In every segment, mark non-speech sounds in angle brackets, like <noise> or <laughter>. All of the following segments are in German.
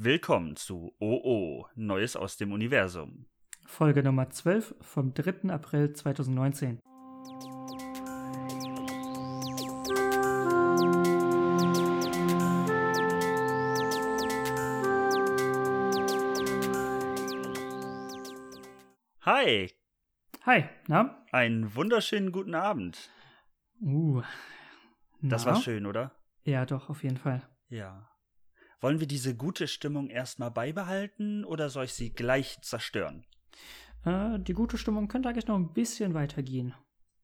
Willkommen zu OO, Neues aus dem Universum. Folge Nummer 12 vom 3. April 2019. Hi, Hi, na? einen wunderschönen guten Abend. Uh. Das na? war schön, oder? Ja, doch, auf jeden Fall. Ja. Wollen wir diese gute Stimmung erstmal beibehalten oder soll ich sie gleich zerstören? Äh, die gute Stimmung könnte eigentlich noch ein bisschen weitergehen.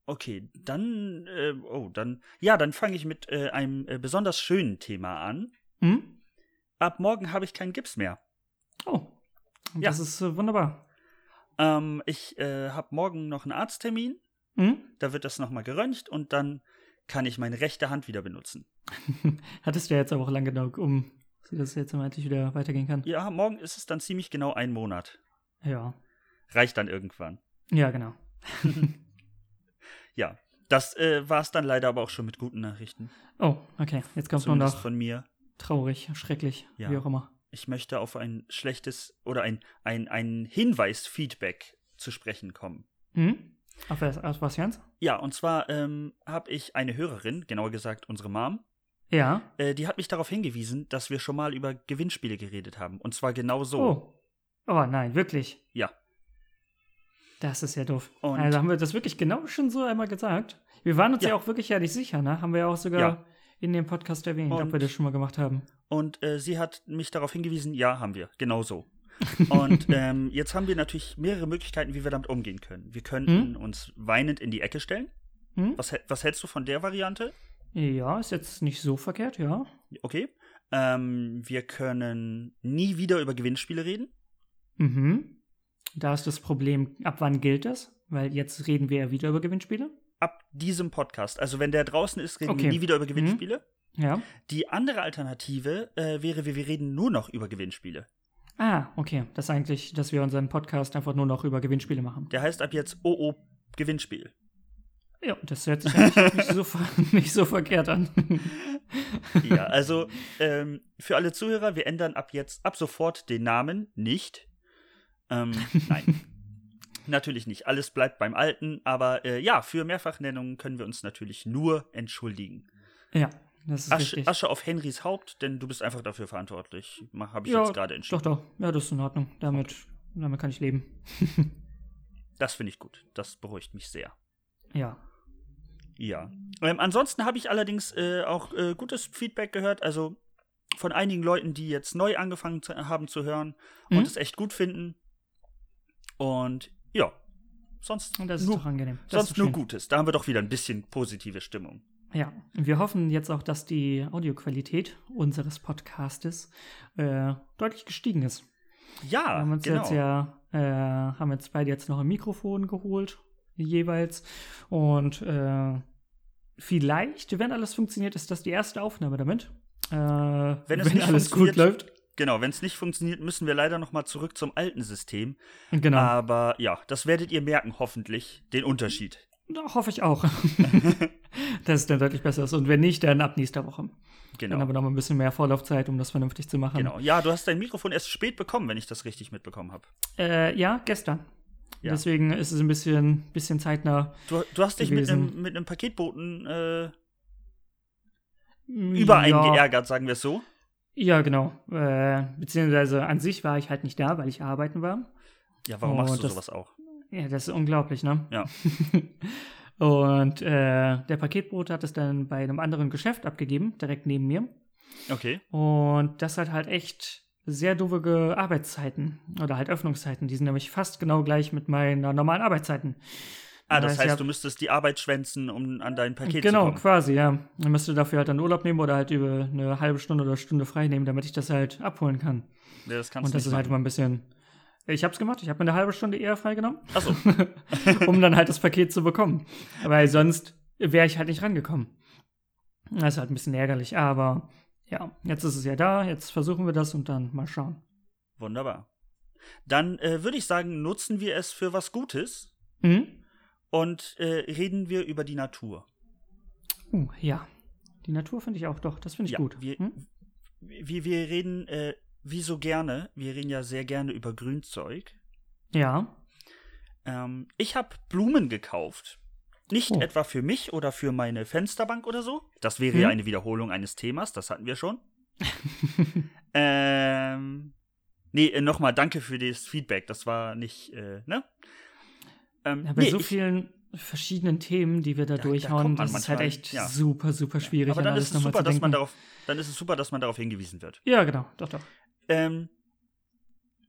Okay, dann, äh, oh, dann, ja, dann fange ich mit äh, einem äh, besonders schönen Thema an. Hm? Ab morgen habe ich keinen Gips mehr. Oh. Ja. Das ist äh, wunderbar. Ähm, ich äh, habe morgen noch einen Arzttermin. Hm? Da wird das nochmal geröntgt und dann kann ich meine rechte Hand wieder benutzen. <laughs> Hattest du ja jetzt aber auch lang genug, um dass das jetzt endlich wieder weitergehen kann. Ja, morgen ist es dann ziemlich genau ein Monat. Ja. Reicht dann irgendwann. Ja, genau. <laughs> <laughs> Ja, das äh, war es dann leider aber auch schon mit guten Nachrichten. Oh, okay. Jetzt kommt nur Zumindest noch von mir. traurig, schrecklich, Ja. wie auch immer. Ich möchte auf ein schlechtes oder ein, ein, ein Hinweis-Feedback zu sprechen kommen. Hm? Auf was, auf was Jans? Ja, und zwar ähm, habe ich eine Hörerin, genauer gesagt unsere Mom, Ja. äh, die hat mich darauf hingewiesen, dass wir schon mal über Gewinnspiele geredet haben. Und zwar genau so. Oh. Oh nein, wirklich. Ja. Das ist ja doof. Und- also haben wir das wirklich genau schon so einmal gesagt? Wir waren uns ja, Ja. auch wirklich ja nicht sicher, ne? Haben wir ja auch sogar Ja. in dem Podcast erwähnt, ob Und- wir das schon mal gemacht haben. Und äh, sie hat mich darauf hingewiesen, ja, haben wir, genau so. <laughs> Und ähm, jetzt haben wir natürlich mehrere Möglichkeiten, wie wir damit umgehen können. Wir könnten uns weinend in die Ecke stellen. Hm? Was, was hältst du von der Variante? Ja, ist jetzt nicht so verkehrt, ja. Okay. Ähm, wir können nie wieder über Gewinnspiele reden. Mhm. Da ist das Problem, ab wann gilt das? Weil jetzt reden wir ja wieder über Gewinnspiele. Ab diesem Podcast. Also wenn der draußen ist, reden wir Okay. nie wieder über Gewinnspiele. Ja. Die andere Alternative äh, wäre, wir, wir reden nur noch über Gewinnspiele. Ah, okay. Das ist eigentlich, dass wir unseren Podcast einfach nur noch über Gewinnspiele machen. Der heißt ab jetzt OO Gewinnspiel. Ja, das hört sich <laughs> nicht, so, nicht so verkehrt an. <laughs> Ja, also ähm, für alle Zuhörer, wir ändern ab jetzt, ab sofort den Namen nicht. Ähm, nein. <laughs> natürlich nicht. Alles bleibt beim Alten, aber äh, ja, für Mehrfachnennungen können wir uns natürlich nur entschuldigen. ja, das ist Asche, richtig. Asche auf Henrys Haupt, denn du bist einfach dafür verantwortlich. Habe ich Ja, jetzt gerade entschieden. Doch, doch. Ja, das ist in Ordnung. Damit, damit kann ich leben. Das finde ich gut. Das beruhigt mich sehr. Ja. Ja. Ähm, ansonsten habe ich allerdings äh, auch äh, gutes Feedback gehört, also von einigen Leuten, die jetzt neu angefangen zu, haben zu hören Mhm. und es echt gut finden. Und ja, sonst Und das ist nur, doch angenehm. Das sonst ist nur schön. Gutes. Da haben wir doch wieder ein bisschen positive Stimmung. Ja. Wir hoffen jetzt auch, dass die Audioqualität unseres Podcastes äh, deutlich gestiegen ist. Ja, wir haben uns genau. jetzt ja, äh, haben jetzt beide jetzt noch ein Mikrofon geholt, jeweils. Und äh, vielleicht, wenn alles funktioniert, ist das die erste Aufnahme damit. Äh, wenn es nicht alles gut funktioniert, läuft. Genau, wenn es nicht funktioniert, müssen wir leider noch mal zurück zum alten System. Genau. Aber ja, das werdet ihr merken, hoffentlich, den Unterschied. Da hoffe ich auch, <laughs> dass es dann deutlich besser ist. Und wenn nicht, dann ab nächster Woche. Dann Genau. haben wir noch mal ein bisschen mehr Vorlaufzeit, um das vernünftig zu machen. Genau. Ja, du hast dein Mikrofon erst spät bekommen, wenn ich das richtig mitbekommen habe. Äh, ja, gestern. Ja. Deswegen ist es ein bisschen, bisschen zeitnah. Du, du hast dich mit Gewesen. einem, mit einem Paketboten äh, über einen ja, geärgert, sagen wir es so. Ja, genau. Äh, beziehungsweise an sich war ich halt nicht da, weil ich arbeiten war. Ja, warum Oh, machst du das- sowas auch? Ja, das ist unglaublich, ne? Ja. <laughs> Und äh, der Paketbote hat es dann bei einem anderen Geschäft abgegeben, direkt neben mir. Okay. Und das hat halt echt sehr doofe Arbeitszeiten oder halt Öffnungszeiten. Die sind nämlich fast genau gleich mit meinen normalen Arbeitszeiten. Ah, das heißt, heißt, ja- du müsstest die Arbeit schwänzen, um an dein Paket genau, zu kommen. quasi, ja. Man müsste dafür halt dann Urlaub nehmen oder halt über eine halbe Stunde oder Stunde frei nehmen, damit ich das halt abholen kann. Ja, das kannst Und du das nicht ist halt immer ein bisschen. Ich hab's gemacht, ich habe mir eine halbe Stunde eher freigenommen, Achso, <laughs> um dann halt das Paket zu bekommen. Weil sonst wäre ich halt nicht rangekommen. Das ist halt ein bisschen ärgerlich, aber ja, jetzt ist es ja da, jetzt versuchen wir das und dann mal schauen. wunderbar. Dann äh, würde ich sagen, nutzen wir es für was Gutes Mhm. und äh, reden wir über die Natur. Uh, ja. Die Natur finde ich auch doch, das finde ich Ja, gut. wir- Hm? Wir, wir reden äh, wie so gerne, wir reden ja sehr gerne über Grünzeug. Ja. Ähm, ich habe Blumen gekauft. Nicht Oh. etwa für mich oder für meine Fensterbank oder so. Das wäre Hm. ja eine Wiederholung eines Themas, das hatten wir schon. <laughs> ähm, nee, äh, nochmal danke für das Feedback. Das war nicht, äh, ne? Ähm, Ja, bei nee, so vielen verschiedenen Themen, die wir da, Da- da durchhauen, man das ist halt echt ja. super, super schwierig. aber an dann ist es super, dass man darauf, dann ist es super, dass man darauf hingewiesen wird. Ja, genau, doch, doch. Ähm,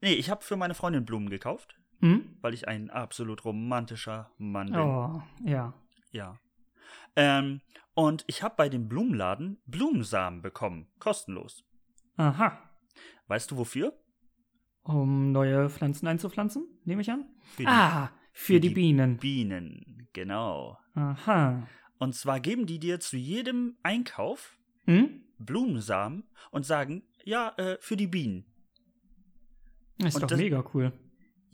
nee, ich habe für meine Freundin Blumen gekauft, Hm? weil ich ein absolut romantischer Mann bin. Oh, ja. Ja. Ähm, und ich habe bei dem Blumenladen Blumensamen bekommen, kostenlos. Aha. Weißt du wofür? Um neue Pflanzen einzupflanzen, nehme ich an? Für die ah, für, die, die Bienen. Bienen, genau. Aha. Und zwar geben die dir zu jedem Einkauf Hm? Blumensamen und sagen, ja, äh, für die Bienen. Ist Und doch das- mega cool.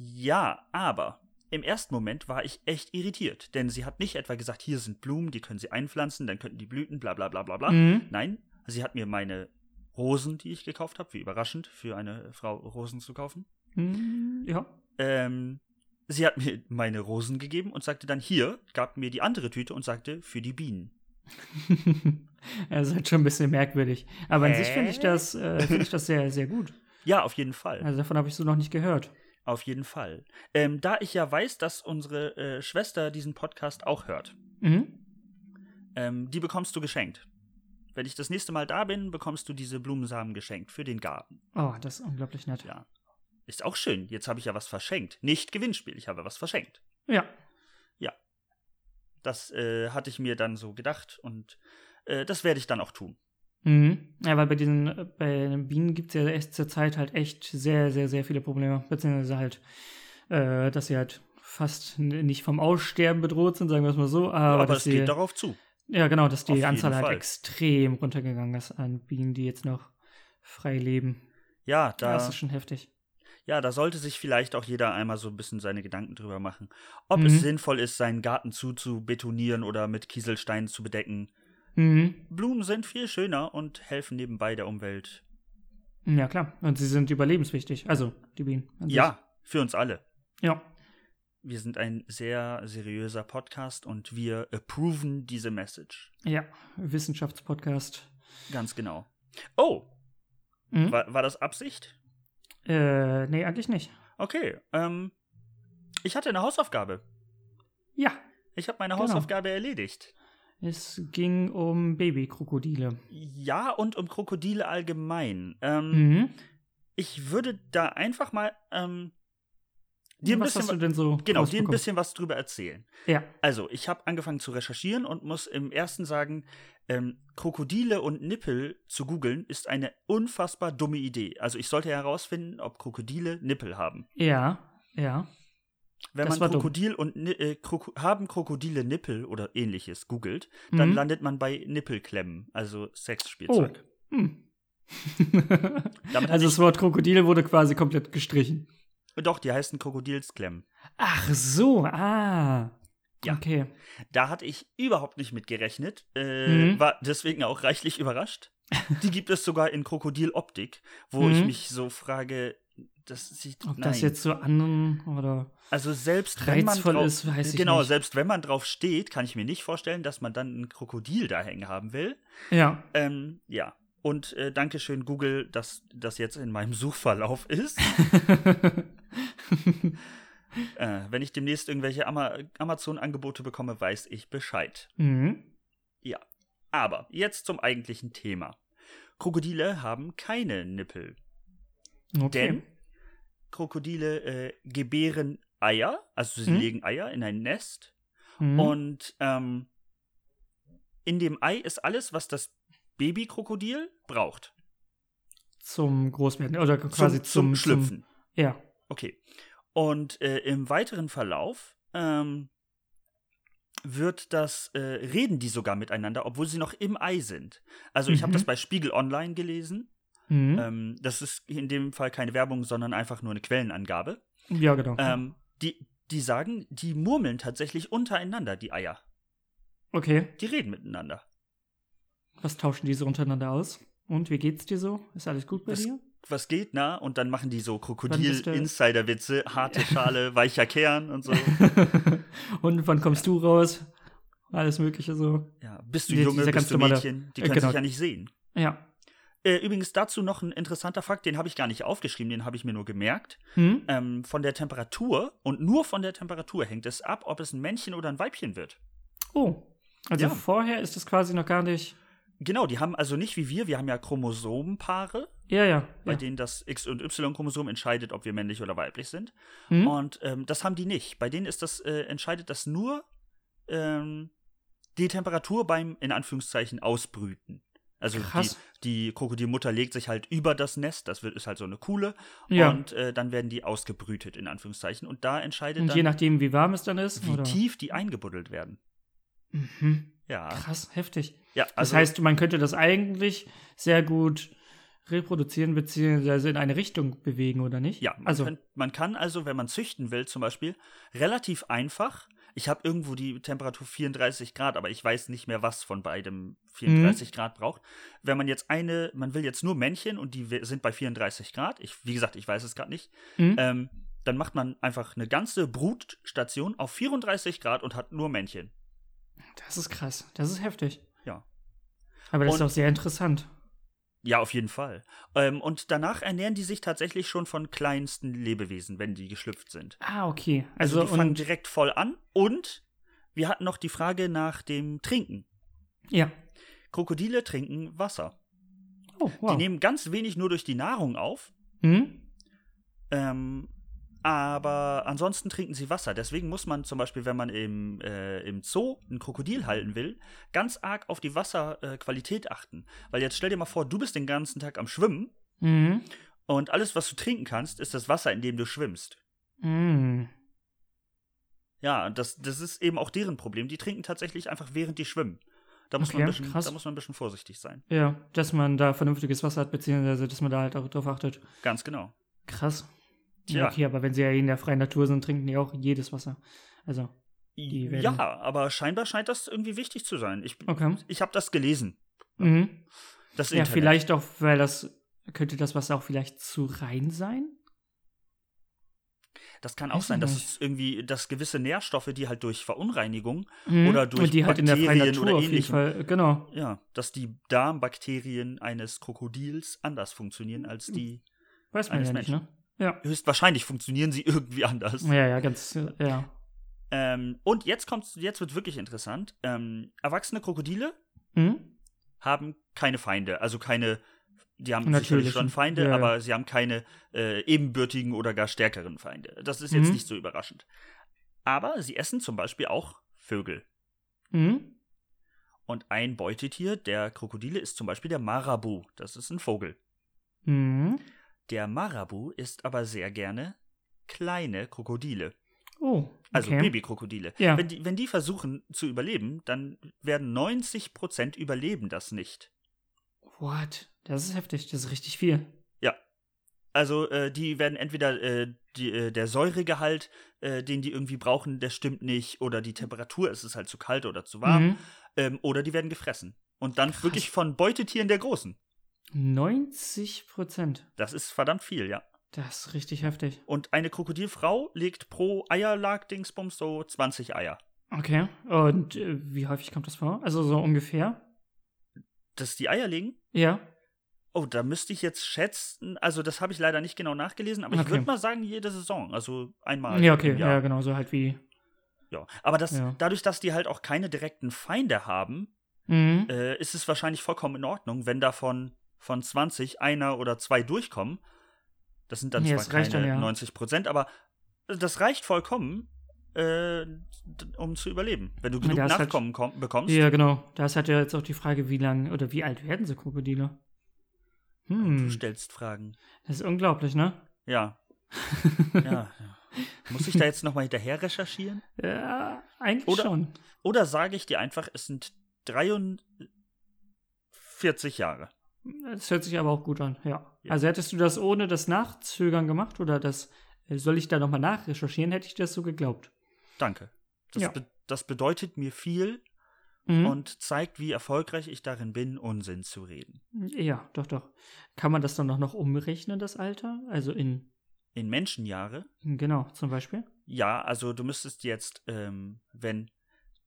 Ja, aber im ersten Moment war ich echt irritiert, denn sie hat nicht etwa gesagt, hier sind Blumen, die können sie einpflanzen, dann könnten die blüten, bla bla bla bla bla. Mhm. Nein, sie hat mir meine Rosen, die ich gekauft habe, wie überraschend für eine Frau Rosen zu kaufen. Hm, Ja. Ähm, sie hat mir meine Rosen gegeben und sagte dann hier, gab mir die andere Tüte und sagte für die Bienen. Das <laughs> ist halt schon ein bisschen merkwürdig. Aber an sich finde ich das, äh, finde ich das sehr, sehr gut. Ja, auf jeden Fall. Also davon habe ich so noch nicht gehört. Auf jeden Fall. Ähm, da ich ja weiß, dass unsere äh, Schwester diesen Podcast auch hört, Mhm. ähm, die bekommst du geschenkt. Wenn ich das nächste Mal da bin, bekommst du diese Blumensamen geschenkt für den Garten. Oh, das ist unglaublich nett. Ja. Ist auch schön. Jetzt habe ich ja was verschenkt. Nicht Gewinnspiel, ich habe was verschenkt. Ja. Das äh, hatte ich mir dann so gedacht und äh, das werde ich dann auch tun. Mhm. Ja, weil bei diesen, bei den Bienen gibt es ja echt zur Zeit halt echt sehr, sehr, sehr viele Probleme. Beziehungsweise halt, äh, dass sie halt fast nicht vom Aussterben bedroht sind, sagen wir es mal so. Aber, Aber, dass es geht darauf zu. Ja, genau, dass die Auf Anzahl halt Fall. extrem runtergegangen ist an Bienen, die jetzt noch frei leben. Ja, da, Das ist schon heftig. ja, da sollte sich vielleicht auch jeder einmal so ein bisschen seine Gedanken drüber machen. Ob Mhm. es sinnvoll ist, seinen Garten zuzubetonieren oder mit Kieselsteinen zu bedecken. Mhm. Blumen sind viel schöner und helfen nebenbei der Umwelt. Ja, klar. Und sie sind überlebenswichtig. Also, die Bienen. Ja, für uns alle. Ja. Wir sind ein sehr seriöser Podcast und wir approven diese Message. Ja. Wissenschaftspodcast. Ganz genau. Oh, Mhm. war, war das Absicht? Äh, nee, eigentlich nicht. Okay, ähm, ich hatte eine Hausaufgabe. Ja. Ich habe meine Genau. Hausaufgabe erledigt. Es ging um Babykrokodile. Ja, und um Krokodile allgemein. Ähm, Mhm. Ich würde da einfach mal ähm, dir ein Was bisschen hast du wa- denn so genau, dir ein bisschen was drüber erzählen. Ja. Also, ich habe angefangen zu recherchieren und muss im ersten sagen, ähm, Krokodile und Nippel zu googeln ist eine unfassbar dumme Idee. Also, ich sollte herausfinden, ob Krokodile Nippel haben. Ja. Ja. Wenn Das man war dumm. Krokodil und äh, Kroko haben Krokodile Nippel oder ähnliches googelt, dann Mhm. landet man bei Nippelklemmen, also Sexspielzeug. Hm. <laughs> Damit also das Wort Krokodil wurde quasi komplett gestrichen. ich, doch, die heißen Krokodilsklemmen. Ach so, ah. Ja. Okay. Da hatte ich überhaupt nicht mit gerechnet, äh, Mhm. war deswegen auch reichlich überrascht. Die gibt es sogar in Krokodiloptik, wo ich Mhm. mich so frage, das sieht Ob nein. das jetzt so an oder also selbst wenn man reizvoll drauf, ist, weiß ich genau, nicht. selbst wenn man drauf steht, kann ich mir nicht vorstellen, dass man dann ein Krokodil da hängen haben will. Ja. Ähm, ja. Und äh, Dankeschön, Google, dass das jetzt in meinem <laughs> Suchverlauf ist. <laughs> äh, wenn ich demnächst irgendwelche Ama Amazon-Angebote bekomme, weiß ich Bescheid. mhm. Ja. Aber jetzt zum eigentlichen Thema. Krokodile haben keine Nippel. Okay. Denn Krokodile äh, gebären Eier, also sie Mhm. legen Eier in ein Nest. Mhm. Und ähm, in dem Ei ist alles, was das Babykrokodil braucht. zum Großwerden oder quasi zum, zum, Schlüpfen. Zum, ja. Okay. Und äh, im weiteren Verlauf ähm, wird das, äh, reden die sogar miteinander, obwohl sie noch im Ei sind. Also ich habe Mhm. das bei Spiegel Online gelesen. Mhm. Ähm, das ist in dem Fall keine Werbung, sondern einfach nur eine Quellenangabe. ja, genau. Ähm, die, die sagen, die murmeln tatsächlich untereinander, die Eier. okay. Die reden miteinander. Was tauschen die so untereinander aus? Und wie geht's dir so? Ist alles gut bei Das- dir? was geht, na? Und dann machen die so Krokodil-Insider-Witze, harte Schale, <laughs> weicher Kern und so. <laughs> und wann kommst du raus? Alles Mögliche so. Ja, bist du Die- Junge, bist du Mädchen? Die äh, können genau. sich ja nicht sehen. Ja. Äh, übrigens dazu noch ein interessanter Fakt, den habe ich gar nicht aufgeschrieben, den habe ich mir nur gemerkt. Hm? Ähm, von der Temperatur und nur von der Temperatur hängt es ab, ob es ein Männchen oder ein Weibchen wird. Oh. Also Ja. vorher ist es quasi noch gar nicht. Genau, die haben also nicht wie wir, wir haben ja Chromosomenpaare, Ja, ja. bei ja. denen das X- und Y-Chromosom entscheidet, ob wir männlich oder weiblich sind. Hm? Und ähm, das haben die nicht. Bei denen ist das, äh, entscheidet das nur ähm, die Temperatur beim, in Anführungszeichen, Ausbrüten. Also die, Krass. die Krokodilmutter legt sich halt über das Nest, das wird, ist halt so eine Kuhle, Ja. und äh, dann werden die ausgebrütet, in Anführungszeichen. Und da entscheidet Und dann, je nachdem, wie warm es dann ist. wie oder? tief die eingebuddelt werden. Mhm. Ja, Krass, heftig. ja Das also, heißt, man könnte das eigentlich sehr gut reproduzieren beziehungsweise in eine Richtung bewegen, oder nicht? Ja, man, also kann, man kann also, wenn man züchten will, zum Beispiel, relativ einfach. Ich habe irgendwo die Temperatur 34 Grad, aber ich weiß nicht mehr, was von beidem 34 Mhm. Grad braucht. Wenn man jetzt eine, man will jetzt nur Männchen und die sind bei 34 Grad, ich, wie gesagt, ich weiß es gerade nicht, Mhm. ähm, dann macht man einfach eine ganze Brutstation auf 34 Grad und hat nur Männchen. das ist krass. Das ist heftig. Ja. Aber das Und- ist auch sehr interessant. Ja, auf jeden Fall. Ähm, und danach ernähren die sich tatsächlich schon von kleinsten Lebewesen, wenn die geschlüpft sind. Ah, okay. Also, Also, die fangen direkt voll an. Und wir hatten noch die Frage nach dem Trinken. ja. Krokodile trinken Wasser. Oh, wow. Die nehmen ganz wenig nur durch die Nahrung auf. hm? Ähm, aber ansonsten trinken sie Wasser. Deswegen muss man zum Beispiel, wenn man im, äh, im Zoo ein Krokodil halten will, ganz arg auf die Wasserqualität äh, achten. Weil jetzt stell dir mal vor, du bist den ganzen Tag am Schwimmen Mhm. und alles, was du trinken kannst, ist das Wasser, in dem du schwimmst. Mhm. Ja, das, das ist eben auch deren Problem. Die trinken tatsächlich einfach, während die schwimmen. Da muss, man, Okay, ein bisschen, da muss man ein bisschen vorsichtig sein. Ja, dass man da vernünftiges Wasser hat, beziehungsweise dass man da halt auch drauf achtet. Ganz genau. Krass. Ja, okay, aber wenn sie ja in der freien Natur sind, trinken die auch jedes Wasser. Also, Ja, aber scheinbar scheint das irgendwie wichtig zu sein. Ich, okay. ich habe das gelesen. Mhm. Das Ja, vielleicht auch, weil das, könnte das Wasser auch vielleicht zu rein sein? Das kann auch Weiß sein, dass es irgendwie, dass gewisse Nährstoffe, die halt durch Verunreinigung Mhm. Oder durch die halt in der freien Bakterien Natur oder Ähnlichem. Fall, genau. Ja, dass die Darmbakterien eines Krokodils anders funktionieren als die. Weiß man Eines ja nicht, ne? Ja. Höchstwahrscheinlich funktionieren sie <laughs> irgendwie anders. Ja, ja, ganz, ja. Ähm, und jetzt kommt's, jetzt wird wirklich interessant. Ähm, erwachsene Krokodile Mhm. haben keine Feinde, also keine. Die haben Natürlichen. sicherlich schon Feinde, Ja, ja. aber sie haben keine äh, ebenbürtigen oder gar stärkeren Feinde. Das ist jetzt Mhm. nicht so überraschend. Aber sie essen zum Beispiel auch Vögel. Mhm. Und ein Beutetier der Krokodile ist zum Beispiel der Marabu. Das ist ein Vogel. Mhm. Der Marabu isst aber sehr gerne kleine Krokodile. Oh, Also okay. Babykrokodile. Ja. Wenn, die, wenn die versuchen zu überleben, dann werden 90% überleben das nicht. What? Das ist heftig, das ist richtig viel. Also äh, die werden entweder äh, die, äh, der Säuregehalt, äh, den die irgendwie brauchen, der stimmt nicht, oder die Temperatur, es ist halt zu kalt oder zu warm, Mhm. ähm, oder die werden gefressen. Und dann Krass. wirklich von Beutetieren der Großen. 90 Prozent. Das ist verdammt viel, ja. Das ist richtig heftig. Und eine Krokodilfrau legt pro Eierlag-Dingsbums so 20 Eier. Okay. Und äh, wie häufig kommt das vor? Also so ungefähr? Dass die Eier legen? Ja. Oh, da müsste ich jetzt schätzen. Also, das habe ich leider nicht genau nachgelesen, aber ich Okay. würde mal sagen, jede Saison. Also einmal. Ja, okay. Ja, genau, so halt wie. ja. Aber das, Ja. dadurch, dass die halt auch keine direkten Feinde haben, Mhm. äh, ist es wahrscheinlich vollkommen in Ordnung, wenn davon von 20 einer oder zwei durchkommen. Das sind dann Ja, zwar das keine dann, ja. 90 Prozent, aber das reicht vollkommen, äh, um zu überleben. Wenn du Ja, genug ist halt- Nachkommen komm, bekommst. Ja, genau. Da ist halt ja jetzt auch die Frage, wie lang oder wie alt werden so Krokodile? Du Hm. stellst Fragen. Das ist unglaublich, ne? Ja. <laughs> ja. ja. Muss ich da jetzt nochmal hinterher recherchieren? Ja, eigentlich Oder- schon. Oder sage ich dir einfach, es sind 43 Jahre. Das hört sich aber auch gut an, ja. Ja. Also hättest du das ohne das Nachzögern gemacht oder das, äh, soll ich da nochmal nachrecherchieren, hätte ich das so geglaubt. Danke. Das, Ja. be das bedeutet mir viel mhm. und zeigt, wie erfolgreich ich darin bin, Unsinn zu reden. Ja, doch, doch. Kann man das dann noch umrechnen, das Alter? Also in. In Menschenjahre? Genau, zum Beispiel. Ja, also du müsstest jetzt, ähm, wenn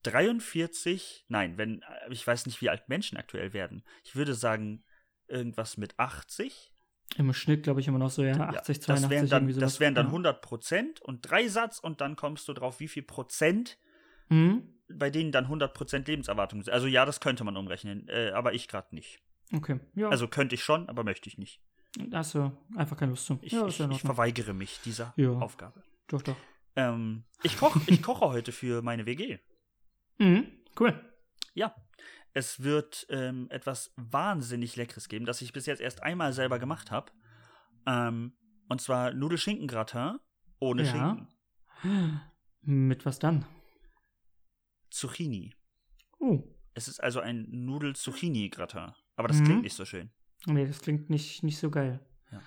43, nein, wenn, äh, ich weiß nicht, wie alt Menschen aktuell werden. Ich würde sagen, irgendwas mit 80. Im Schnitt, glaube ich, immer noch so, ja, 80, ja, 82. Das wären dann, das wären dann 100 Prozent und drei Satz und dann kommst du drauf, wie viel Prozent mhm bei denen dann 100% Lebenserwartung sind. Also ja, das könnte man umrechnen, äh, aber ich gerade nicht. Okay, ja. Also könnte ich schon, aber möchte ich nicht. Hast du einfach keine Lust zu. Ich, ja, ich, ich verweigere mich dieser ja. Aufgabe. Doch, doch. Ähm, ich, koch, ich koche heute für meine WG. Mhm, cool. Ja. Es wird ähm, etwas wahnsinnig Leckeres geben, das ich bis jetzt erst einmal selber gemacht habe. Ähm, und zwar Nudelschinkengratin ohne ja. Schinken. Mit was dann? Zucchini. Oh. Es ist also ein Nudel-Zucchini-Gratin. Aber das mhm. klingt nicht so schön. Nee, das klingt nicht, nicht so geil. Ja.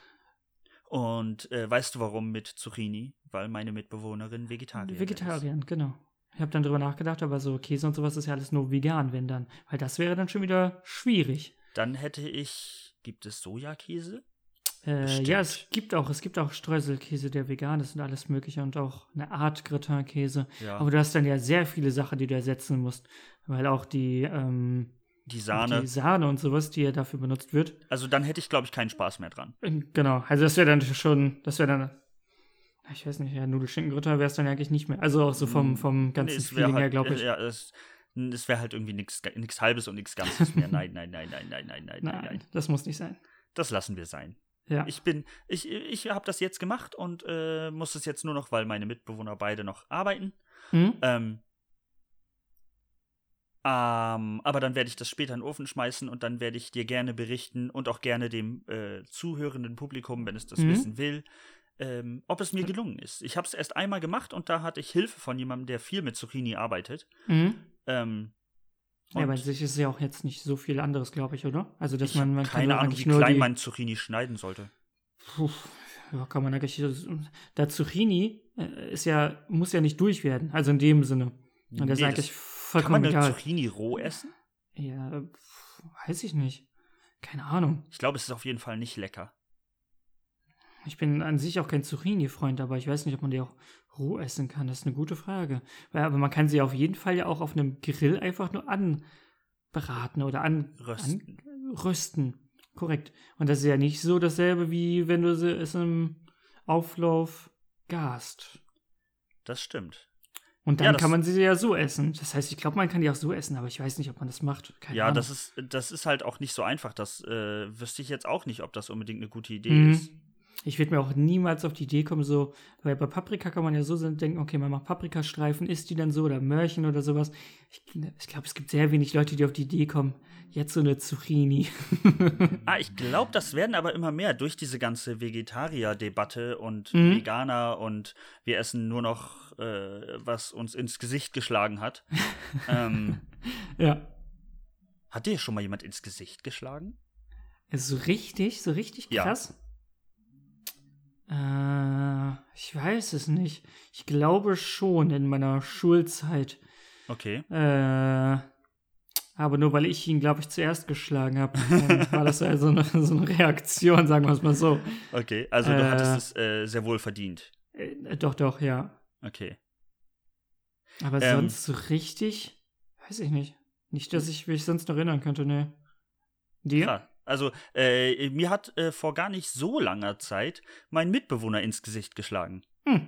Und äh, weißt du warum mit Zucchini? Weil meine Mitbewohnerin Vegetarierin Vegetarier, genau. Ich habe dann drüber nachgedacht, aber so Käse und sowas ist ja alles nur vegan, wenn dann. Weil das wäre dann schon wieder schwierig. Dann hätte ich. Gibt es Sojakäse? Äh, ja, es gibt auch, es gibt auch Streuselkäse, der vegan ist und alles mögliche und auch eine Art Gratin-Käse. Ja. Aber du hast dann ja sehr viele Sachen, die du ersetzen musst, weil auch die, ähm, die Sahne. Die Sahne und sowas, die ja dafür benutzt wird. Also dann hätte ich, glaube ich, keinen Spaß mehr dran. Äh, genau, also das wäre dann schon, das wäre dann, ich weiß nicht, ja, Nudelschinkengrütter wäre es dann eigentlich nicht mehr. Also auch so vom, hm. vom ganzen nee, Feeling halt, her, glaube ich. Ja, es, es wäre halt irgendwie nichts Halbes und nichts Ganzes mehr. Nein, nein, nein, nein, nein, nein, nein, nein, nein. Das muss nicht sein. Das lassen wir sein. Ja. Ich bin, ich, ich habe das jetzt gemacht und äh, muss es jetzt nur noch, weil meine Mitbewohner beide noch arbeiten. Mhm. Ähm, ähm, aber dann werde ich das später in den Ofen schmeißen und dann werde ich dir gerne berichten und auch gerne dem äh, zuhörenden Publikum, wenn es das mhm. wissen will, ähm, ob es mir gelungen ist. Ich habe es erst einmal gemacht und da hatte ich Hilfe von jemandem, der viel mit Zucchini arbeitet. Mhm. Ähm, ja, bei sich ist ja auch jetzt nicht so viel anderes, glaube ich, oder? Also, dass man, man keine Ahnung, wie klein die... man Zucchini schneiden sollte. Puh, ja, kann man eigentlich. Der Zucchini äh, ist ja, muss ja nicht durch werden. Also in dem Sinne. Und nee, ist eigentlich vollkommen Kann man egal. Zucchini roh essen? Ja, weiß ich nicht. Keine Ahnung. Ich glaube, es ist auf jeden Fall nicht lecker. Ich bin an sich auch kein Zucchini-Freund, aber ich weiß nicht, ob man die auch roh essen kann. Das ist eine gute Frage. Aber man kann sie auf jeden Fall ja auch auf einem Grill einfach nur anbraten oder anrösten. An, rösten. Korrekt. Und das ist ja nicht so dasselbe, wie wenn du es im Auflauf gast. Das stimmt. Und dann ja, kann man sie ja so essen. Das heißt, ich glaube, man kann die auch so essen, aber ich weiß nicht, ob man das macht. Keine ja, Ahnung. das ist, das ist halt auch nicht so einfach. Das äh, wüsste ich jetzt auch nicht, ob das unbedingt eine gute Idee mhm. ist. Ich würde mir auch niemals auf die Idee kommen, so, weil bei Paprika kann man ja so denken, okay, man macht Paprikastreifen, isst die dann so oder Möhrchen oder sowas. Ich, ich glaube, es gibt sehr wenig Leute, die auf die Idee kommen, jetzt so eine Zucchini. <laughs> ah, ich glaube, das werden aber immer mehr durch diese ganze Vegetarier-Debatte und mhm. Veganer und wir essen nur noch, äh, was uns ins Gesicht geschlagen hat. ähm, <laughs> ja. Hat dir schon mal jemand ins Gesicht geschlagen? So richtig, so richtig krass? Ja. Äh, ich weiß es nicht. Ich glaube schon in meiner Schulzeit. Okay. Äh, aber nur weil ich ihn, glaube ich, zuerst geschlagen habe, <laughs> war das also eine, so eine Reaktion, sagen wir es mal so. Okay, also du äh, hattest es äh, sehr wohl verdient. Äh, doch, doch, ja. Okay. Aber ähm, sonst so richtig, weiß ich nicht. Nicht, dass ich mich sonst noch erinnern könnte, ne. Dir? Klar. Also äh, mir hat äh, vor gar nicht so langer Zeit mein Mitbewohner ins Gesicht geschlagen. Hm.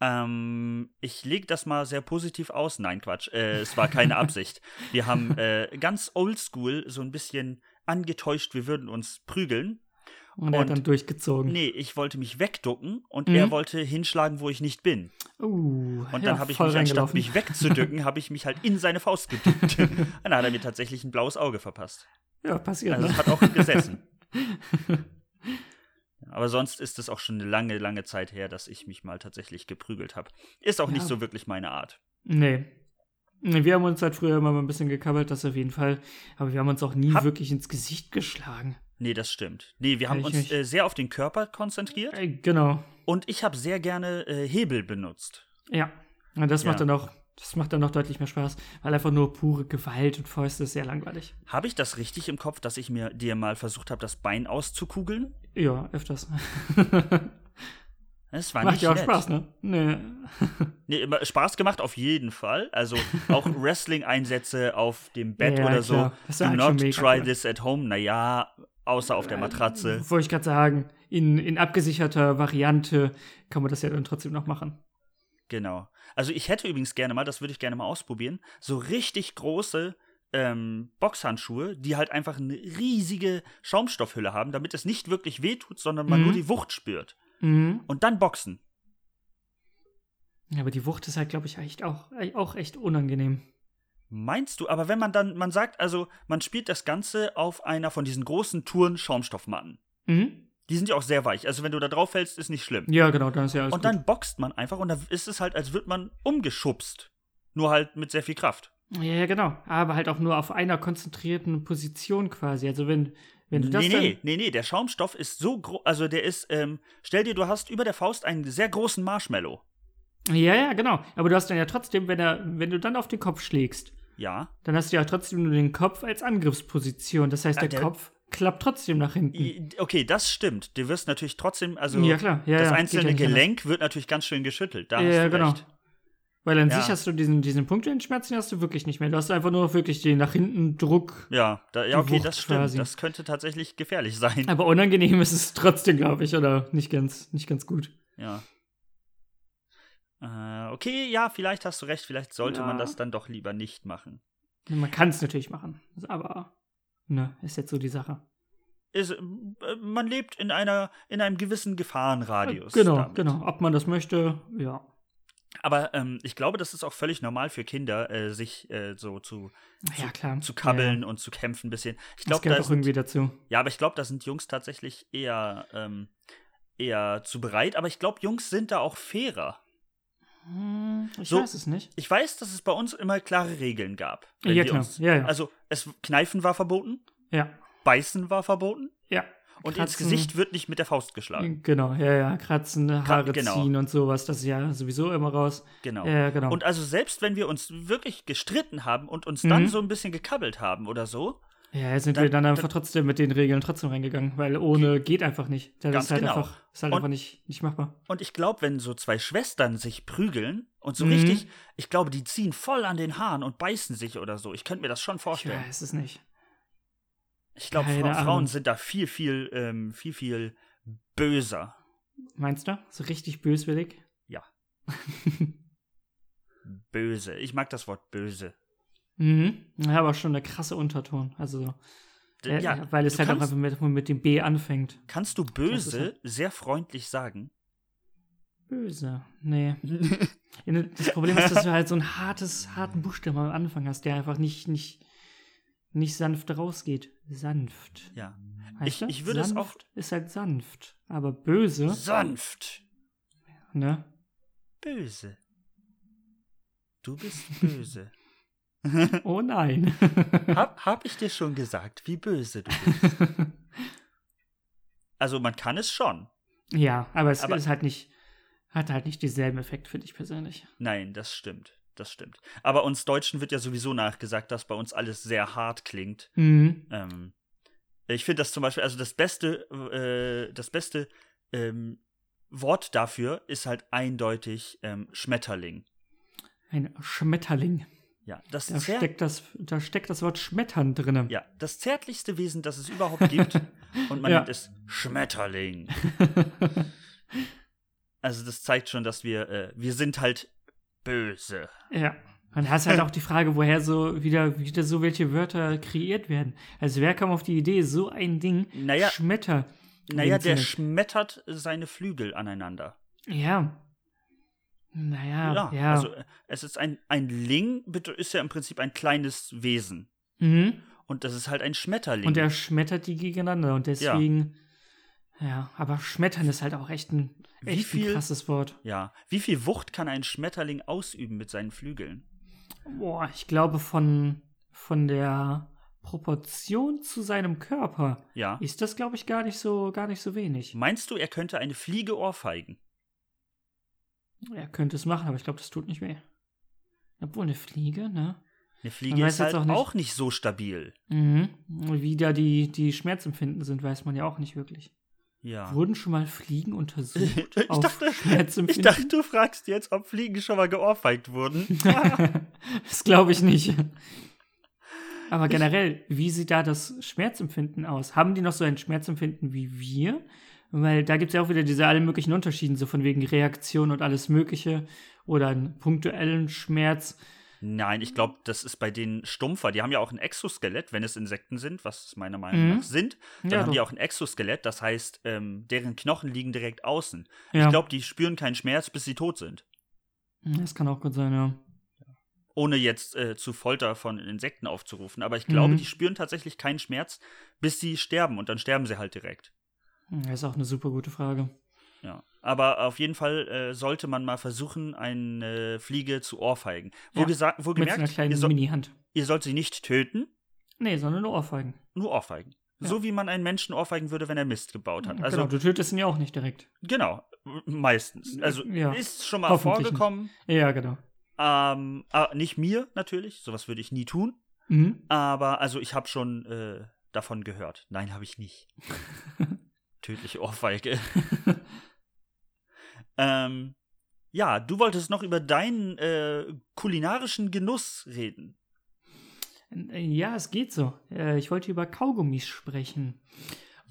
Ähm, ich lege das mal sehr positiv aus. Nein, Quatsch. Äh, es war keine <laughs> Absicht. Wir haben äh, ganz oldschool so ein bisschen angetäuscht, wir würden uns prügeln. Und er hat dann durchgezogen. Nee, ich wollte mich wegducken und mhm. er wollte hinschlagen, wo ich nicht bin. Uh, und dann ja, habe ich mich, anstatt mich wegzudücken, habe ich mich halt in seine Faust gedückt. <laughs> <laughs> dann hat er mir tatsächlich ein blaues Auge verpasst. Ja, passiert. Also ne? es hat auch gesessen. <laughs> Aber sonst ist es auch schon eine lange, lange Zeit her, dass ich mich mal tatsächlich geprügelt habe. Ist auch ja. nicht so wirklich meine Art. Nee. Wir haben uns halt früher immer mal ein bisschen gekabbelt, das auf jeden Fall. Aber wir haben uns auch nie Hab wirklich ins Gesicht geschlagen. Nee, das stimmt. Nee, wir haben uns äh, sehr auf den Körper konzentriert. Äh, genau. Und ich habe sehr gerne äh, Hebel benutzt. Ja. Und das ja. macht dann auch Das macht dann noch deutlich mehr Spaß, weil einfach nur pure Gewalt und Fäuste ist sehr langweilig. Habe ich das richtig im Kopf, dass ich mir dir mal versucht habe, das Bein auszukugeln? Ja, öfters. <laughs> Das war Macht nicht ja auch nett. Spaß, ne? Nee. <laughs> Nee, immer Spaß gemacht auf jeden Fall. Also auch <laughs> Wrestling-Einsätze auf dem Bett Ja, oder klar. so. Do halt not mega try cool. this at home. Naja, außer auf der Matratze. Wollte ich gerade sagen, in, in abgesicherter Variante kann man das ja dann trotzdem noch machen. Genau. Also ich hätte übrigens gerne mal, das würde ich gerne mal ausprobieren, so richtig große ähm, Boxhandschuhe, die halt einfach eine riesige Schaumstoffhülle haben, damit es nicht wirklich wehtut, sondern man Mhm. nur die Wucht spürt. Mhm. Und dann boxen. Ja, aber die Wucht ist halt, glaube ich, echt auch, auch echt unangenehm. Meinst du, aber wenn man dann, man sagt also, man spielt das Ganze auf einer von diesen großen Touren-Schaumstoffmatten. Mhm. Die sind ja auch sehr weich. Also wenn du da drauf fällst, ist nicht schlimm. Ja, genau, dann ist ja alles und gut. dann boxt man einfach und dann ist es halt, als würde man umgeschubst. Nur halt mit sehr viel Kraft. Ja, ja, genau. Aber halt auch nur auf einer konzentrierten Position quasi. Also wenn, wenn du das nee, dann, nee, nee, nee, der Schaumstoff ist so groß, also der ist, ähm, stell dir, du hast über der Faust einen sehr großen Marshmallow. Ja, ja, genau. Aber du hast dann ja trotzdem, wenn er, wenn du dann auf den Kopf schlägst, Ja. dann hast du ja trotzdem nur den Kopf als Angriffsposition. Das heißt, Ah, der, der- Kopf klappt trotzdem nach hinten. Okay, das stimmt. Du wirst natürlich trotzdem, also ja, klar. Ja, das ja, einzelne nicht anders. Gelenk wird natürlich ganz schön geschüttelt. Da Ja, hast ja, du genau. recht. Weil an sich hast du diesen, diesen Punkteschmerz, den hast du wirklich nicht mehr. Du hast einfach nur wirklich den nach hinten Druck. Ja, da, ja, okay, Wucht das stimmt. quasi. Das könnte tatsächlich gefährlich <laughs> sein. Aber unangenehm ist es trotzdem, glaube ich, oder nicht ganz, nicht ganz gut. Ja. Äh, okay, ja, vielleicht hast du recht. Vielleicht sollte Ja. man das dann doch lieber nicht machen. Man kann es natürlich machen, aber ne, ist jetzt so die Sache. Ist, äh, man lebt in einer in einem gewissen Gefahrenradius. genau, damit. genau. Ob man das möchte, ja. Aber ähm, ich glaube, das ist auch völlig normal für Kinder, äh, sich äh, so zu, Ja, klar. zu kabbeln und zu kämpfen ein bisschen. Ich Ja, das gehört da auch sind, irgendwie dazu. ja, aber ich glaube, da sind Jungs tatsächlich eher ähm, eher zu bereit. Aber ich glaube, Jungs sind da auch fairer. Hm, ich So- weiß es nicht. Ich weiß, dass es bei uns immer klare Regeln gab. Ja, klar. Uns, Ja, ja. Also es Kneifen war verboten, Ja, Beißen war verboten ja. und ins Kratzen. Gesicht wird nicht mit der Faust geschlagen. Genau, ja, ja. Kratzen, Haare genau. ziehen und sowas, das ist ja sowieso immer raus. Genau. Ja, genau. Und also selbst wenn wir uns wirklich gestritten haben und uns dann Mhm. so ein bisschen gekabbelt haben oder so, ja, jetzt sind dann- wir dann einfach dann- trotzdem mit den Regeln trotzdem reingegangen, weil ohne geht einfach nicht. Das Ganz ist halt genau. einfach, ist halt Und- einfach nicht, nicht machbar. Und ich glaube, wenn so zwei Schwestern sich prügeln und so Mhm. richtig, ich glaube, die ziehen voll an den Haaren und beißen sich oder so. Ich könnte mir das schon Ich vorstellen. weiß es nicht. Ich glaube, Fra Ahnung. Frauen sind da viel, viel, ähm, viel, viel böser. Meinst du? So richtig böswillig? <laughs> Böse. Ich mag das Wort böse. Mhm. Ja, aber schon der krasse Unterton. Also, äh, ja, weil es halt auch kannst, einfach mit, mit dem B anfängt. kannst du böse halt- sehr freundlich sagen? Böse. Nee. <laughs> Ne, Das Problem ist, dass du halt so ein hartes, harten Buchstaben am Anfang hast, der einfach nicht, nicht, nicht sanft rausgeht. Sanft. ja. Heißt Ich- das? ich würde es sanft ist halt sanft. Aber böse, Sanft. ne? Böse. Du bist <laughs> böse. <laughs> Oh nein. hab, hab ich dir schon gesagt, wie böse du bist? <laughs> Also man kann es schon. ja, aber es Aber- ist halt nicht, hat halt nicht denselben Effekt, finde ich persönlich. Nein, das stimmt. Das stimmt. Aber uns Deutschen wird ja sowieso nachgesagt, dass bei uns alles sehr hart klingt. Mhm. Ähm, ich finde das zum Beispiel, also das beste, äh, das beste ähm, Wort dafür ist halt eindeutig ähm, Schmetterling. Ein Schmetterling. Ja, das, Da steckt das, da steckt das Wort Schmettern drin. ja, das zärtlichste Wesen, das es überhaupt gibt. <laughs> und man Ja. nennt es Schmetterling. <laughs> Also das zeigt schon, dass wir, äh, wir sind halt böse. Ja. Und da ist halt auch die Frage, woher so wieder, wieder so welche Wörter kreiert werden. Also wer kam auf die Idee, so ein Ding Naja, Schmetter. naja, der schmettert seine Flügel aneinander. Ja. Naja, Ja, ja. also äh, es ist ein, ein Ling, ist ja im Prinzip ein kleines Wesen. mhm. Und das ist halt ein Schmetterling. Und er schmettert die gegeneinander und deswegen. Ja, aber Schmettern ist halt auch echt ein, Wie echt viel- ein krasses Wort. ja. Wie viel Wucht kann ein Schmetterling ausüben mit seinen Flügeln? Boah, ich glaube, von, von der Proportion zu seinem Körper Ja. ist das, glaube ich, gar nicht so, gar nicht so wenig. Meinst du, er könnte eine Fliege ohrfeigen? Er könnte es machen, aber ich glaube, das tut nicht weh. Obwohl eine Fliege, ne? Eine Fliege ist halt auch nicht, auch nicht, so stabil. Mhm. Wie da die, die Schmerzempfinden sind, weiß man ja auch nicht wirklich. Ja. Wurden schon mal Fliegen untersucht <laughs> ich, auf dachte, ich dachte, du fragst jetzt, ob Fliegen schon mal geohrfeigt wurden. <laughs> das glaube ich nicht. Aber generell, wie sieht da das Schmerzempfinden aus? Haben die noch so ein Schmerzempfinden wie wir? Weil da gibt es ja auch wieder diese alle möglichen Unterschiede, so von wegen Reaktion und alles Mögliche oder einen punktuellen Schmerz. Nein, ich glaube, das ist bei denen stumpfer. Die haben ja auch ein Exoskelett, wenn es Insekten sind, was meiner Meinung mhm. nach sind. Dann ja, haben doch. die auch ein Exoskelett, das heißt, ähm, deren Knochen liegen direkt außen. Ja. Ich glaube, die spüren keinen Schmerz, bis sie tot sind. Das kann auch gut sein, ja. Ohne jetzt äh, zu Folter von Insekten aufzurufen. Aber ich glaube, mhm. die spüren tatsächlich keinen Schmerz, bis sie sterben und dann sterben sie halt direkt. Das ist auch eine super gute Frage. Ja. Aber auf jeden Fall äh, sollte man mal versuchen, eine Fliege zu ohrfeigen. Wo, ja, wo gemerkt, mit einer ihr, so Mini-Hand. ihr sollt sie nicht töten. Nee, sondern nur ohrfeigen. Nur ohrfeigen. Ja. So wie man einen Menschen ohrfeigen würde, wenn er Mist gebaut hat. Also, genau, du tötest ihn ja auch nicht direkt. Genau, meistens. Also ja. ist schon mal vorgekommen. Nicht. Ja, genau. Ähm, ah, nicht mir natürlich, sowas würde ich nie tun. Mhm. Aber also ich habe schon äh, davon gehört. Nein, habe ich nicht. <laughs> Tödliche Ohrfeige. <laughs> ähm, ja, du wolltest noch über deinen äh, kulinarischen Genuss reden. Ja, es geht so. Äh, ich wollte über Kaugummis sprechen.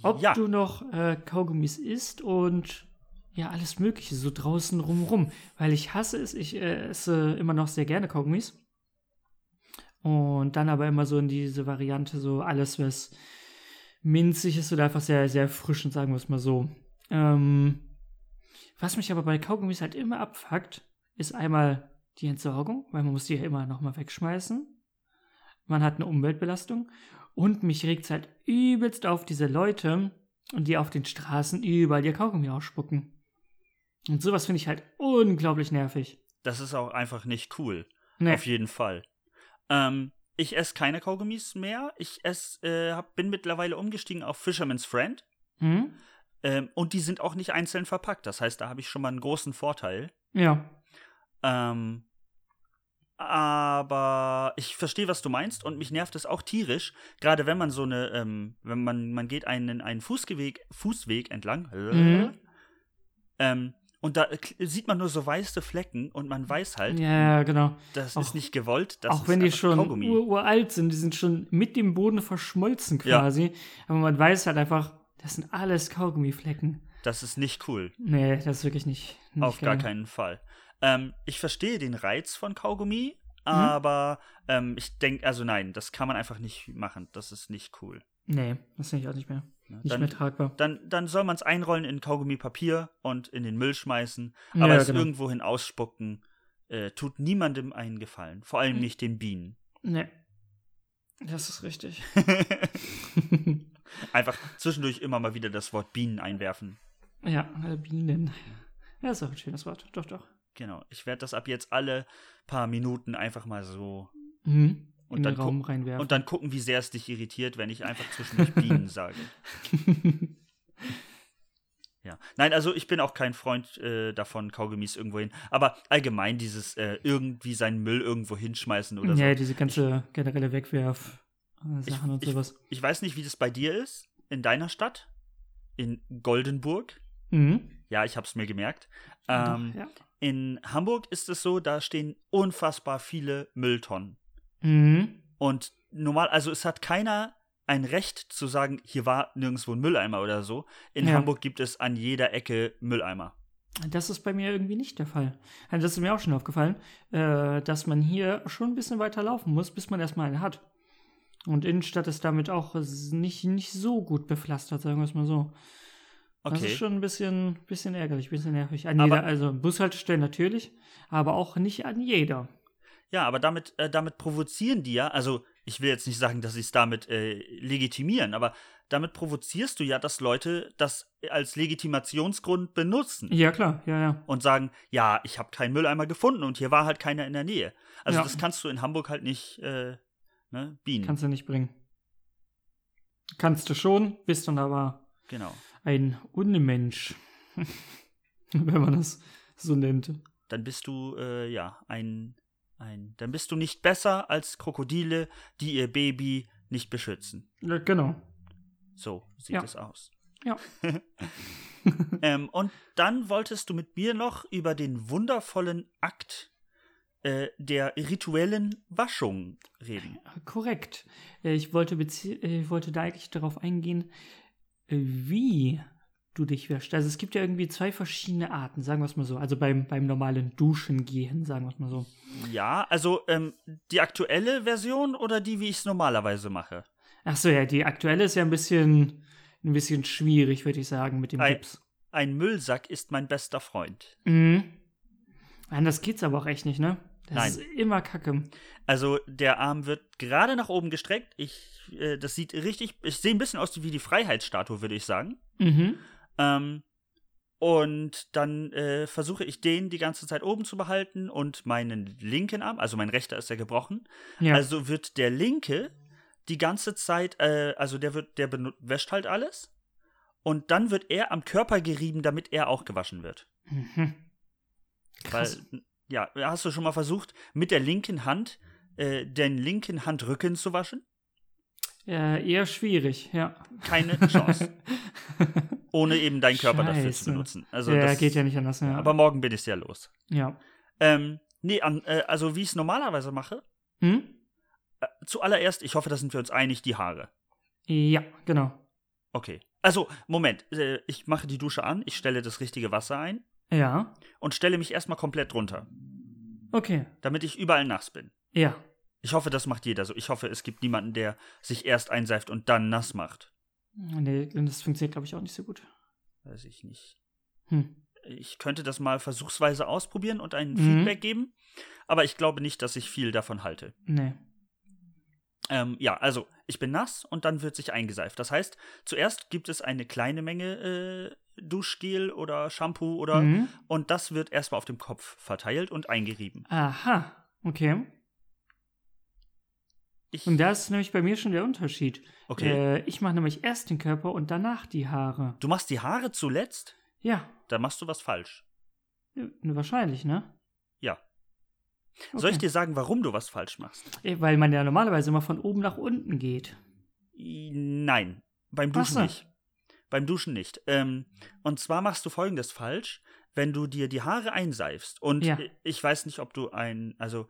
Ob ja. du noch äh, Kaugummis isst und ja, alles Mögliche so draußen rumrum. Weil ich hasse es, ich äh, esse immer noch sehr gerne Kaugummis. Und dann aber immer so in diese Variante, so alles, was minzig ist oder einfach sehr, sehr frisch sagen wir es mal so. Ähm, was mich aber bei Kaugummis halt immer abfuckt, ist einmal die Entsorgung, weil man muss die ja immer nochmal wegschmeißen. Man hat eine Umweltbelastung. Und mich regt es halt übelst auf diese Leute, die auf den Straßen überall ihr Kaugummi ausspucken. Und sowas finde ich halt unglaublich nervig. Das ist auch einfach nicht cool. Nee. Auf jeden Fall. Ähm, ich esse keine Kaugummis mehr. Ich esse, äh, hab, bin mittlerweile umgestiegen auf Fisherman's Friend. Mhm. Ähm, und die sind auch nicht einzeln verpackt. Das heißt, da habe ich schon mal einen großen Vorteil. Ja. Ähm, aber ich verstehe, was du meinst und mich nervt es auch tierisch, gerade wenn man so eine, ähm, wenn man, man geht einen, einen Fußgeweg, Fußweg entlang, mhm. ähm, und da sieht man nur so weiße Flecken und man weiß halt, ja, genau. das auch, ist nicht gewollt. auch wenn die schon ur uralt sind, die sind schon mit dem Boden verschmolzen quasi. Ja. Aber man weiß halt einfach, das sind alles Kaugummiflecken. Das ist nicht cool. Nee, das ist wirklich nicht. nicht Auf geil. gar keinen Fall. Ähm, ich verstehe den Reiz von Kaugummi, mhm. aber ähm, ich denke, also nein, das kann man einfach nicht machen. Das ist nicht cool. Nee, das finde ich auch nicht mehr. Nicht dann, mehr tragbar. Dann, dann soll man es einrollen in Kaugummi-Papier und in den Müll schmeißen, aber ja, es genau. irgendwohin ausspucken, äh, tut niemandem einen Gefallen. Vor allem hm. nicht den Bienen. Nee. Das ist richtig. <laughs> <laughs> Einfach zwischendurch immer mal wieder das Wort Bienen einwerfen. Ja, äh, Bienen. Ja, ist auch ein schönes Wort. Doch, doch. Genau. Ich werde das ab jetzt alle paar Minuten einfach mal so mhm und dann, Raum reinwerfen. und dann gucken, wie sehr es dich irritiert, wenn ich einfach zwischendurch Bienen <laughs> sage. ja. Nein, also ich bin auch kein Freund äh, davon, Kaugummis irgendwo hin. Aber allgemein dieses äh, irgendwie seinen Müll irgendwo hinschmeißen oder ja, so. Ja, diese ganze ich, generelle Wegwerf-Sachen und sowas. Ich, ich weiß nicht, wie das bei dir ist, in deiner Stadt, in Goldenburg. Mhm. Ja, ich habe es mir gemerkt. Ähm, Doch, ja. In Hamburg ist es so, da stehen unfassbar viele Mülltonnen. Mhm. Und normal, also es hat keiner ein Recht zu sagen, hier war nirgendwo ein Mülleimer oder so. In ja. Hamburg gibt es an jeder Ecke Mülleimer. Das ist bei mir irgendwie nicht der Fall. Also das ist mir auch schon aufgefallen, äh, dass man hier schon ein bisschen weiter laufen muss, bis man erstmal einen hat. Und Innenstadt ist damit auch nicht, nicht so gut bepflastert, sagen wir es mal so. Okay. Das ist schon ein bisschen, bisschen ärgerlich, ein bisschen nervig. An jeder, also Bushaltestelle natürlich, aber auch nicht an jeder. Ja, aber damit, äh, damit provozieren die ja, also ich will jetzt nicht sagen, dass sie es damit äh, legitimieren, aber damit provozierst du ja, dass Leute das als Legitimationsgrund benutzen. Ja, klar, ja, ja. Und sagen, ja, ich habe keinen Mülleimer gefunden und hier war halt keiner in der Nähe. Also ja. das kannst du in Hamburg halt nicht äh, ne, bienen. Kannst du nicht bringen. Kannst du schon, bist dann aber genau. ein Unmensch. <laughs> Wenn man das so nennt. Dann bist du, äh, ja, ein ein. Dann bist du nicht besser als Krokodile, die ihr Baby nicht beschützen. Ja, Genau. So sieht Ja. es aus. Ja. <laughs> <laughs> ähm, und dann wolltest du mit mir noch über den wundervollen Akt äh, der rituellen Waschung reden. Korrekt. Äh, Ich wollte, äh, ich wollte da eigentlich darauf eingehen, äh, wie du dich wäschst. Also es gibt ja irgendwie zwei verschiedene Arten, sagen wir es mal so. Also beim, beim normalen Duschen gehen, sagen wir es mal so. Ja, also ähm, die aktuelle Version oder die, wie ich es normalerweise mache? Ach so, ja, die aktuelle ist ja ein bisschen, ein bisschen schwierig, würde ich sagen, mit dem Ei. Gips. Ein Müllsack ist mein bester Freund. Mhm. Anders geht's aber auch echt nicht, ne? Das Nein. ist immer kacke. Also der Arm wird gerade nach oben gestreckt. Ich, äh, das sieht richtig, ich sehe ein bisschen aus wie die Freiheitsstatue, würde ich sagen. Mhm. Ähm, und dann äh, versuche ich den die ganze Zeit oben zu behalten und meinen linken Arm, also mein rechter ist ja gebrochen, Ja. also wird der linke die ganze Zeit, äh, also der wird, der wäscht halt alles und dann wird er am Körper gerieben, damit er auch gewaschen wird. mhm. Krass. Weil, ja, hast du schon mal versucht, mit der linken Hand äh, den linken Handrücken zu waschen? äh, eher schwierig, ja. Keine Chance. <laughs> Ohne eben deinen Körper dafür zu Scheiße. benutzen. Also ja, das, geht ja nicht anders. Ja. Aber morgen bin ich ja los. ja. Ähm, nee, an, äh, also wie ich es normalerweise mache, Hm? äh, zuallererst, ich hoffe, da sind wir uns einig, die Haare. Ja, genau. Okay. Also, Moment, äh, ich mache die Dusche an, ich stelle das richtige Wasser ein Ja. und stelle mich erstmal komplett drunter, Okay. damit ich überall nass bin. Ja. Ich hoffe, das macht jeder so. Ich hoffe, es gibt niemanden, der sich erst einseift und dann nass macht. Nee, das funktioniert, glaube ich, auch nicht so gut. Weiß ich nicht. Hm. Ich könnte das mal versuchsweise ausprobieren und ein Mhm. Feedback geben, aber ich glaube nicht, dass ich viel davon halte. Nee. Ähm, ja, also ich bin nass und dann wird sich eingeseift. Das heißt, zuerst gibt es eine kleine Menge äh, Duschgel oder Shampoo oder Mhm. und das wird erstmal auf dem Kopf verteilt und eingerieben. Aha. Okay. Ich, Und da ist nämlich bei mir schon der Unterschied. okay. Äh, ich mache nämlich erst den Körper und danach die Haare. du machst die Haare zuletzt? Ja. Da machst du was falsch. Ja, Wahrscheinlich, ne? Ja. Soll ich Okay. dir sagen, warum du was falsch machst? Äh, Weil man ja normalerweise immer von oben nach unten geht. Nein, beim Duschen so. nicht. Beim Duschen nicht. Ähm, und zwar machst du folgendes falsch, wenn du dir die Haare einseifst. Und Ja. ich weiß nicht, ob du ein, also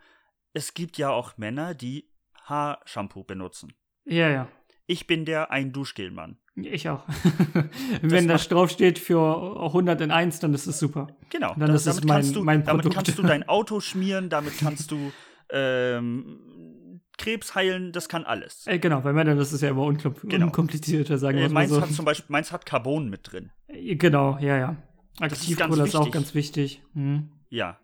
es gibt ja auch Männer, die Haarshampoo benutzen. Ja, ja. Ich bin der Ein-Duschgel-Mann. Ich auch. <laughs> Wenn das drauf steht für 100 in 1, dann ist es super. Genau. Dann da- ist es damit mein- kannst du, mein Damit Produkt. kannst du dein Auto <laughs> schmieren, damit kannst du ähm, Krebs heilen, das kann alles. Äh, genau, bei Männern ist es ja immer unkom Genau. unkomplizierter, sagen wir Äh, es meins so. hat zum Beispiel, meins hat Carbon mit drin. Äh, Genau, ja, ja. ist Aktivkohle ist, auch wichtig. ganz wichtig. Mhm. Ja.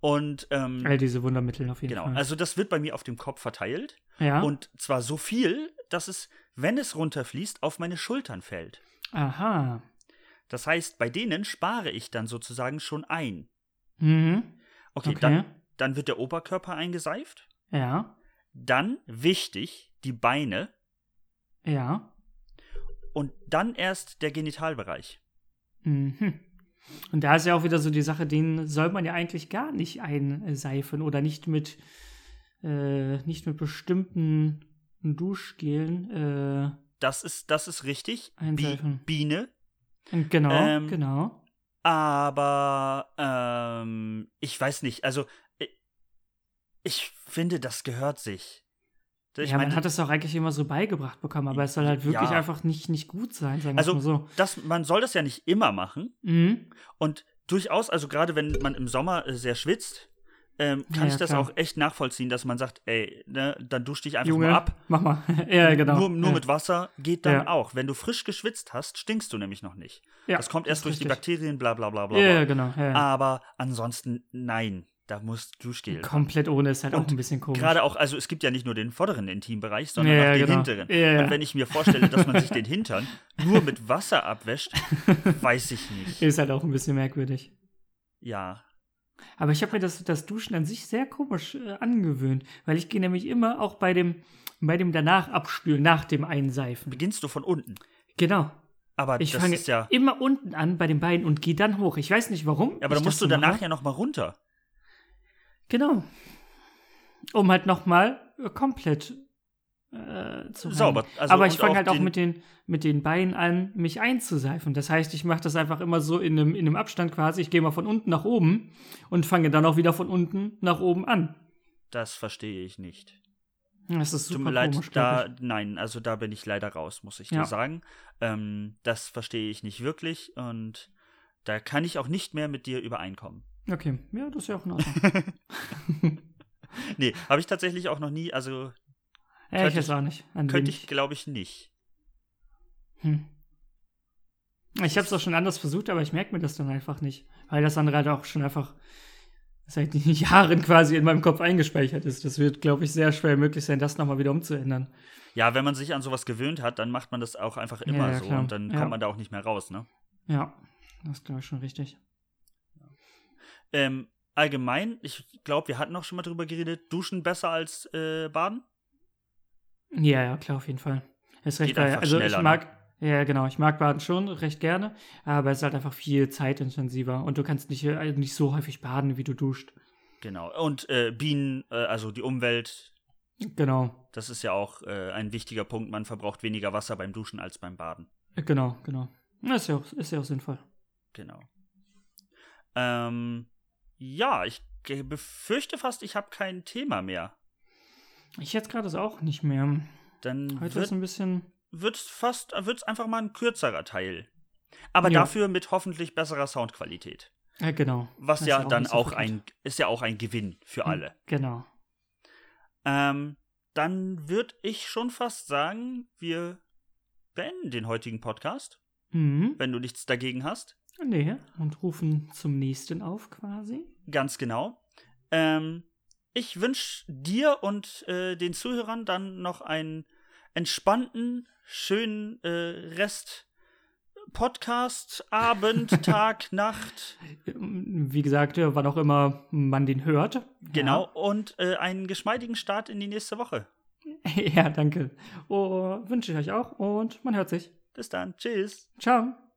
Und ähm, All diese Wundermittel auf jeden genau, Fall. also das wird bei mir auf dem Kopf verteilt. ja. Und zwar so viel, dass es, wenn es runterfließt, auf meine Schultern fällt. Aha. Das heißt, bei denen spare ich dann sozusagen schon ein. Mhm. Okay, Okay. Dann, dann wird der Oberkörper eingeseift. Ja. Dann, wichtig, die Beine. Ja. Und dann erst der Genitalbereich. Mhm. Und da ist ja auch wieder so die Sache, den soll man ja eigentlich gar nicht einseifen oder nicht mit, äh, nicht mit bestimmten Duschgelen. Äh, Das ist, das ist richtig. Bi Einseifen. Biene. genau, Ähm, genau. Aber ähm, ich weiß nicht. Also ich, ich finde, das gehört sich. Ich ja, man meine, hat es auch eigentlich immer so beigebracht bekommen, aber es soll halt wirklich Ja. einfach nicht, nicht gut sein, sagen wir Also- mal so. das, man soll das ja nicht immer machen. Mhm. Und durchaus, also gerade wenn man im Sommer äh, sehr schwitzt, ähm, kann Ja, ich das klar. auch echt nachvollziehen, dass man sagt, ey, ne, dann dusch dich einfach Junge, mal ab. mach mal. <laughs> ja, genau. Nur, nur ja. mit Wasser geht dann Ja. auch. Wenn du frisch geschwitzt hast, stinkst du nämlich noch nicht. ja, das kommt erst durch die richtig. Bakterien, bla bla bla bla. Ja, genau. Aber ansonsten, nein, da muss Duschgel. Komplett ohne ist halt auch Und ein bisschen komisch. Gerade auch, also es gibt ja nicht nur den vorderen Intimbereich, sondern Ja, auch den genau. hinteren. Ja. Und wenn ich mir vorstelle, dass man sich den Hintern nur mit Wasser abwäscht, <laughs> weiß ich nicht. ist halt auch ein bisschen merkwürdig. Ja. Aber ich habe mir das, das Duschen an sich sehr komisch äh, angewöhnt, weil ich gehe nämlich immer auch bei dem, bei dem danach abspülen, nach dem Einseifen. Beginnst du von unten. Genau. Aber Ich das fange ist ja. immer unten an bei den Beinen und gehe dann hoch. Ich weiß nicht warum. Ja, aber dann musst du danach mache. ja noch mal runter. Genau. um halt nochmal komplett äh, zu Sauber. Also, Aber ich fange halt auch mit den, mit den Beinen an, mich einzuseifen. Das heißt, ich mache das einfach immer so in einem, in einem Abstand quasi. Ich gehe mal von unten nach oben und fange dann auch wieder von unten nach oben an. Das verstehe ich nicht. Das ist super Tut mir leid, komisch, da, nein, also da bin ich leider raus, muss ich ja. dir sagen. Ähm, das verstehe ich nicht wirklich und da kann ich auch nicht mehr mit dir übereinkommen. Okay, ja, das ist ja auch in Ordnung. <laughs> nee, habe ich tatsächlich auch noch nie, also. Ja, ich weiß auch nicht. könnte ich, glaube ich, nicht. Hm. Ich habe es auch schon anders versucht, aber ich merke mir das dann einfach nicht. Weil das andere halt auch schon einfach seit <laughs> Jahren quasi in meinem Kopf eingespeichert ist. Das wird, glaube ich, sehr schwer möglich sein, das nochmal wieder umzuändern. Ja, wenn man sich an sowas gewöhnt hat, dann macht man das auch einfach immer ja, ja, so und dann kommt man da auch nicht mehr raus, ne? Ja, das ist, glaube ich, schon richtig. Ähm, allgemein, ich glaube, wir hatten auch schon mal drüber geredet, duschen besser als äh, baden? Ja, ja, klar, auf jeden Fall. Ist recht geil. Also ich mag, ja genau, ich mag Baden schon recht gerne, aber es ist halt einfach viel zeitintensiver und du kannst nicht, äh, nicht so häufig baden, wie du duscht. Genau. Und äh, Bienen, äh, also die Umwelt, Genau, das ist ja auch äh, ein wichtiger Punkt. Man verbraucht weniger Wasser beim Duschen als beim Baden. äh, genau, genau. Ist ja auch, ist ja auch sinnvoll. Genau. Ähm, ja, ich befürchte fast, ich habe kein Thema mehr. Ich jetzt gerade es auch nicht mehr. Dann Heute wird ist ein bisschen. wird's fast, wird's einfach mal ein kürzerer Teil. Aber Ja. dafür mit hoffentlich besserer Soundqualität. Ja, genau. Was Das ja auch dann so auch ein, ist ja auch ein Gewinn für Hm. alle. Genau. Ähm, dann würde ich schon fast sagen, wir beenden den heutigen Podcast, Mhm. wenn du nichts dagegen hast. Nee, und rufen zum nächsten auf quasi. Ganz genau. Ähm, ich wünsche dir und äh, den Zuhörern dann noch einen entspannten, schönen äh, Rest Podcast, Abend, <laughs> Tag, Nacht. Wie gesagt, wann auch immer man den hört. Genau. Und äh, einen geschmeidigen Start in die nächste Woche. Ja, <laughs> ja danke. Oh, wünsche ich euch auch und man hört sich. Bis dann. Tschüss. Ciao.